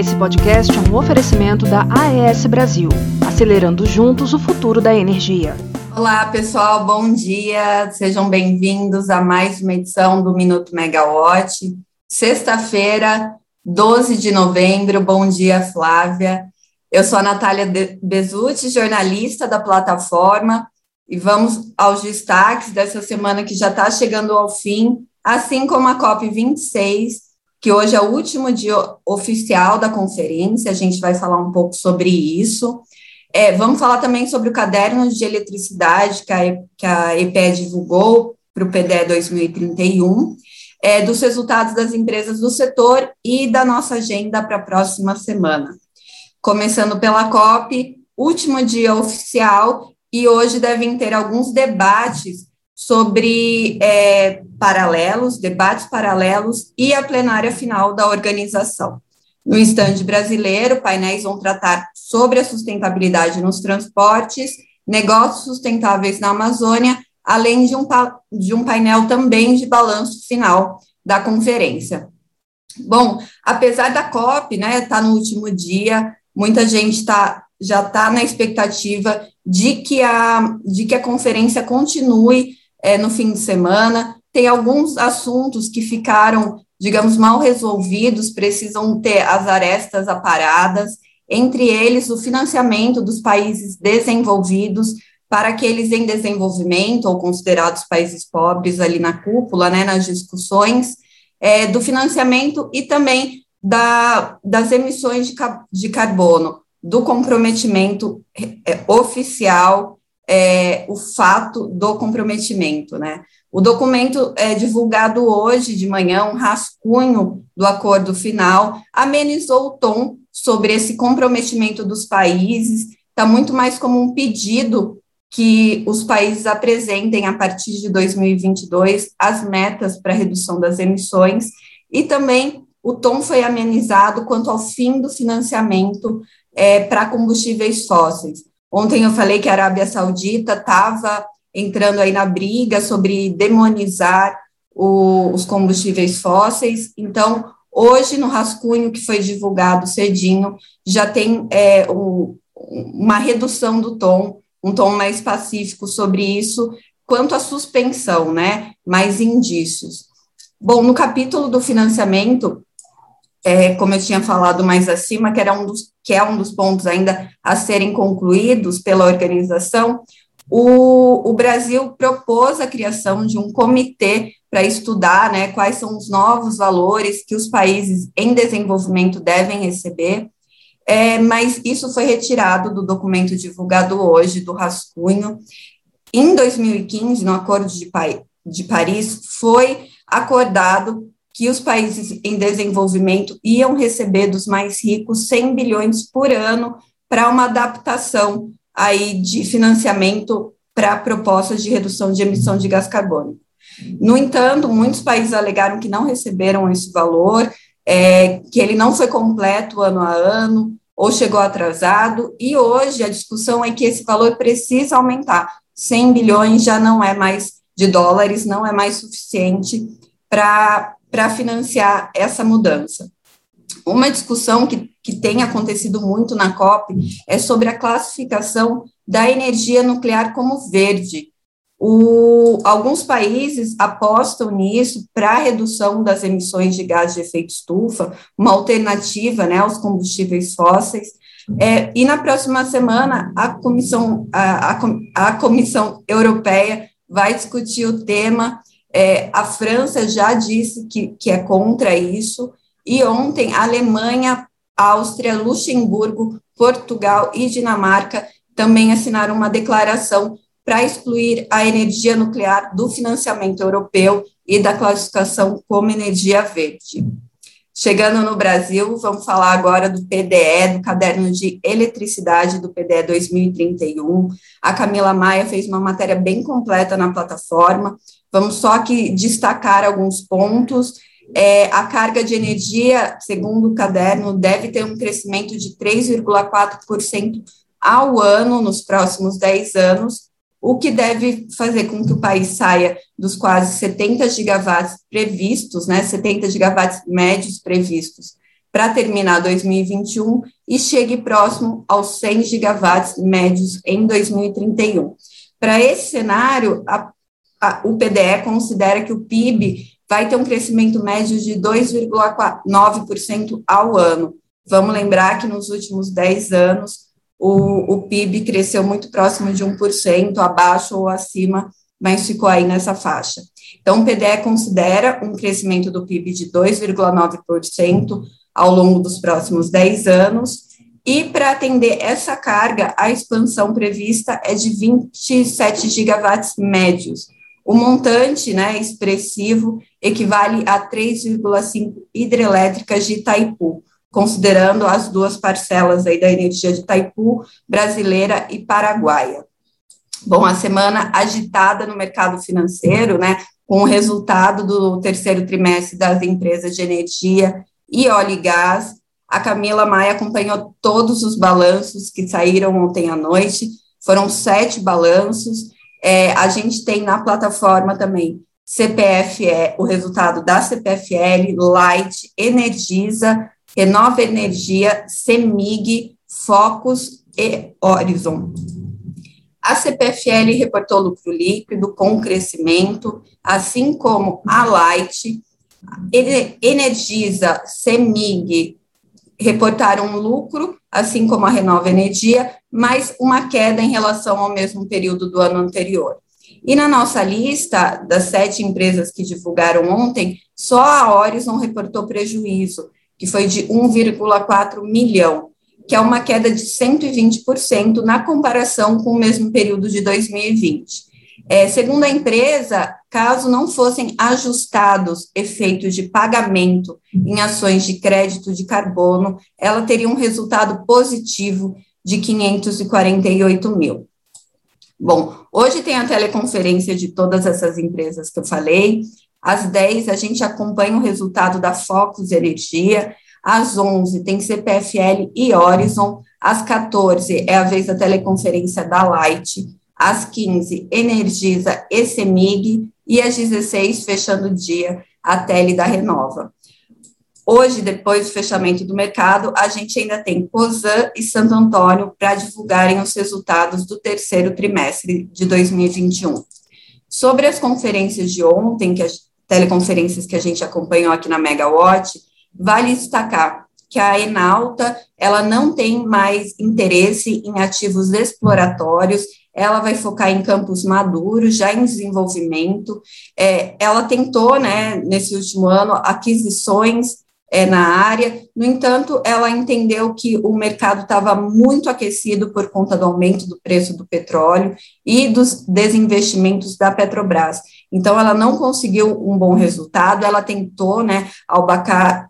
Esse podcast é um oferecimento da AES Brasil, acelerando juntos o futuro da energia. Olá, pessoal, bom dia. Sejam bem-vindos a mais uma edição do Minuto Megawatt. Sexta-feira, 12 de novembro. Bom dia, Flávia. Eu sou a Natália Bezutti, jornalista da plataforma, e vamos aos destaques dessa semana que já está chegando ao fim, assim como a COP26, que hoje é o último dia oficial da conferência, a gente vai falar um pouco sobre isso. É, vamos falar também sobre o caderno de eletricidade que a, que a EPE divulgou para o PDE 2031, é, dos resultados das empresas do setor e da nossa agenda para a próxima semana. Começando pela COP, último dia oficial, e hoje devem ter alguns debates sobre é, paralelos, debates paralelos e a plenária final da organização. No estande brasileiro, painéis vão tratar sobre a sustentabilidade nos transportes, negócios sustentáveis na Amazônia, além de um, de um painel também de balanço final da conferência. Bom, apesar da COP, né, tá no último dia, muita gente tá, já está na expectativa de que, a, de que a conferência continue é, no fim de semana. Tem alguns assuntos que ficaram, digamos, mal resolvidos, precisam ter as arestas aparadas, entre eles o financiamento dos países desenvolvidos para aqueles em desenvolvimento ou considerados países pobres ali na cúpula, né, nas discussões, é, do financiamento e também da, das emissões de, de carbono, do comprometimento é, oficial é, o fato do comprometimento, né? O documento é divulgado hoje de manhã, um rascunho do acordo final, amenizou o tom sobre esse comprometimento dos países, está muito mais como um pedido que os países apresentem a partir de 2022 as metas para redução das emissões e também o tom foi amenizado quanto ao fim do financiamento é, para combustíveis fósseis. Ontem eu falei que a Arábia Saudita estava entrando aí na briga sobre demonizar o, os combustíveis fósseis. Então, hoje, no rascunho que foi divulgado cedinho, já tem é, um, uma redução do tom, um tom mais pacífico sobre isso, quanto à suspensão, né? Mais indícios. Bom, no capítulo do financiamento, é, como eu tinha falado mais acima, que era um dos que é um dos pontos ainda a serem concluídos pela organização, o, o Brasil propôs a criação de um comitê para estudar né, quais são os novos valores que os países em desenvolvimento devem receber, é, mas isso foi retirado do documento divulgado hoje, do rascunho. Em 2015, no Acordo de, de Paris, foi acordado que os países em desenvolvimento iam receber dos mais ricos 100 bilhões por ano para uma adaptação aí de financiamento para propostas de redução de emissão de gás carbônico. No entanto, muitos países alegaram que não receberam esse valor, é, que ele não foi completo ano a ano, ou chegou atrasado, e hoje a discussão é que esse valor precisa aumentar. 100 bilhões já não é mais de dólares, não é mais suficiente para para financiar essa mudança. Uma discussão que, que tem acontecido muito na COP é sobre a classificação da energia nuclear como verde. O, alguns países apostam nisso para redução das emissões de gás de efeito estufa, uma alternativa né, aos combustíveis fósseis. É, e na próxima semana, a Comissão, a, a, a Comissão Europeia vai discutir o tema é, a França já disse que, que é contra isso, e ontem Alemanha, Áustria, Luxemburgo, Portugal e Dinamarca também assinaram uma declaração para excluir a energia nuclear do financiamento europeu e da classificação como energia verde. Chegando no Brasil, vamos falar agora do PDE, do Caderno de Eletricidade do PDE 2031. A Camila Maia fez uma matéria bem completa na plataforma. Vamos só aqui destacar alguns pontos. É, a carga de energia, segundo o caderno, deve ter um crescimento de 3,4% ao ano nos próximos 10 anos, o que deve fazer com que o país saia dos quase 70 gigawatts previstos, né, 70 gigawatts médios previstos para terminar 2021 e chegue próximo aos 100 gigawatts médios em 2031. Para esse cenário, a, a, o PDE considera que o PIB vai ter um crescimento médio de 2,9% ao ano. Vamos lembrar que nos últimos 10 anos o, o PIB cresceu muito próximo de 1%, abaixo ou acima, mas ficou aí nessa faixa. Então, o PDE considera um crescimento do PIB de 2,9% ao longo dos próximos 10 anos, e para atender essa carga, a expansão prevista é de 27 gigawatts médios. O montante né, expressivo equivale a 3,5 hidrelétricas de Itaipu, considerando as duas parcelas aí da energia de Itaipu, brasileira e paraguaia. Bom, a semana agitada no mercado financeiro, né, com o resultado do terceiro trimestre das empresas de energia e óleo e gás. A Camila Maia acompanhou todos os balanços que saíram ontem à noite, foram sete balanços. É, a gente tem na plataforma também CPFE, o resultado da CPFL, Light, Energisa, Renova Energia, CEMIG, Focus e Horizon. A CPFL reportou lucro líquido com crescimento, assim como a Light, Energisa, CEMIG reportaram lucro, assim como a Renova Energia, mas uma queda em relação ao mesmo período do ano anterior. E na nossa lista das sete empresas que divulgaram ontem, só a Horizon reportou prejuízo, que foi de 1,4 milhão, que é uma queda de 120% na comparação com o mesmo período de 2020. É, segundo a empresa, caso não fossem ajustados efeitos de pagamento em ações de crédito de carbono, ela teria um resultado positivo de 548 mil. Bom, hoje tem a teleconferência de todas essas empresas que eu falei, às 10 a gente acompanha o resultado da Focus Energia. Às 11 tem CPFL e Horizon. Às 14 é a vez da teleconferência da Light. Às 15, Energisa e Semig. E às 16, fechando o dia, a Tele da Renova. Hoje, depois do fechamento do mercado, a gente ainda tem Cosan e Santo Antônio para divulgarem os resultados do terceiro trimestre de 2021. Sobre as conferências de ontem, que a teleconferências que a gente acompanhou aqui na Megawatt, vale destacar que a Enalta, ela não tem mais interesse em ativos exploratórios, ela vai focar em campos maduros, já em desenvolvimento. É, ela tentou, né, nesse último ano, aquisições é, na área. No entanto, ela entendeu que o mercado estava muito aquecido por conta do aumento do preço do petróleo e dos desinvestimentos da Petrobras. Então, ela não conseguiu um bom resultado. Ela tentou, né,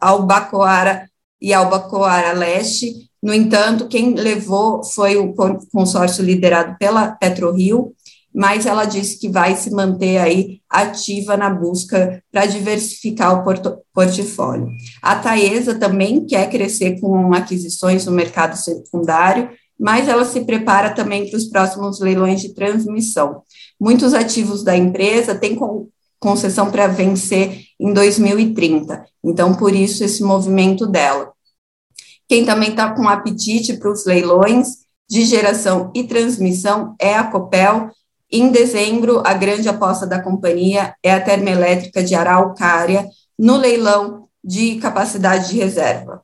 Albacoara e Albacoara Leste. No entanto, quem levou foi o consórcio liderado pela PetroRio, mas ela disse que vai se manter aí ativa na busca para diversificar o portfólio. A Taesa também quer crescer com aquisições no mercado secundário, mas ela se prepara também para os próximos leilões de transmissão. Muitos ativos da empresa têm concessão para vencer em 2030, então por isso esse movimento dela. Quem também está com apetite para os leilões de geração e transmissão é a Copel, em dezembro, a grande aposta da companhia é a termoelétrica de Araucária, no leilão de capacidade de reserva.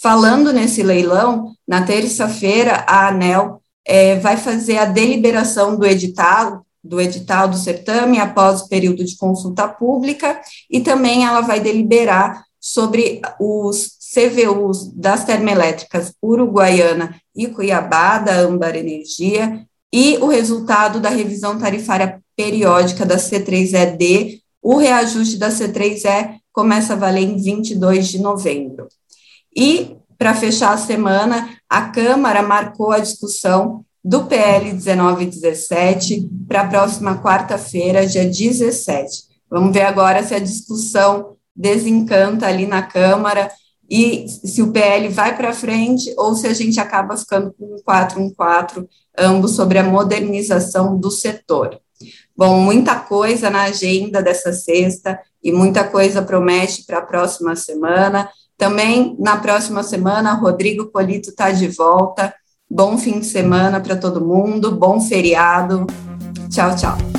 Falando nesse leilão, na terça-feira, a ANEL é, vai fazer a deliberação do edital, do edital do certame após o período de consulta pública, e também ela vai deliberar sobre os CVUs das termoelétricas Uruguaiana e Cuiabá, da Âmbar Energia, e o resultado da revisão tarifária periódica da C3ED, o reajuste da C3E começa a valer em 22 de novembro. E, para fechar a semana, a Câmara marcou a discussão do PL 1917 para a próxima quarta-feira, dia 17. Vamos ver agora se a discussão desencanta ali na Câmara e se o PL vai para frente ou se a gente acaba ficando com um 414, ambos sobre a modernização do setor. Bom, muita coisa na agenda dessa sexta e muita coisa promete para a próxima semana. Também na próxima semana, Rodrigo Polito está de volta. Bom fim de semana para todo mundo, bom feriado. Tchau, tchau.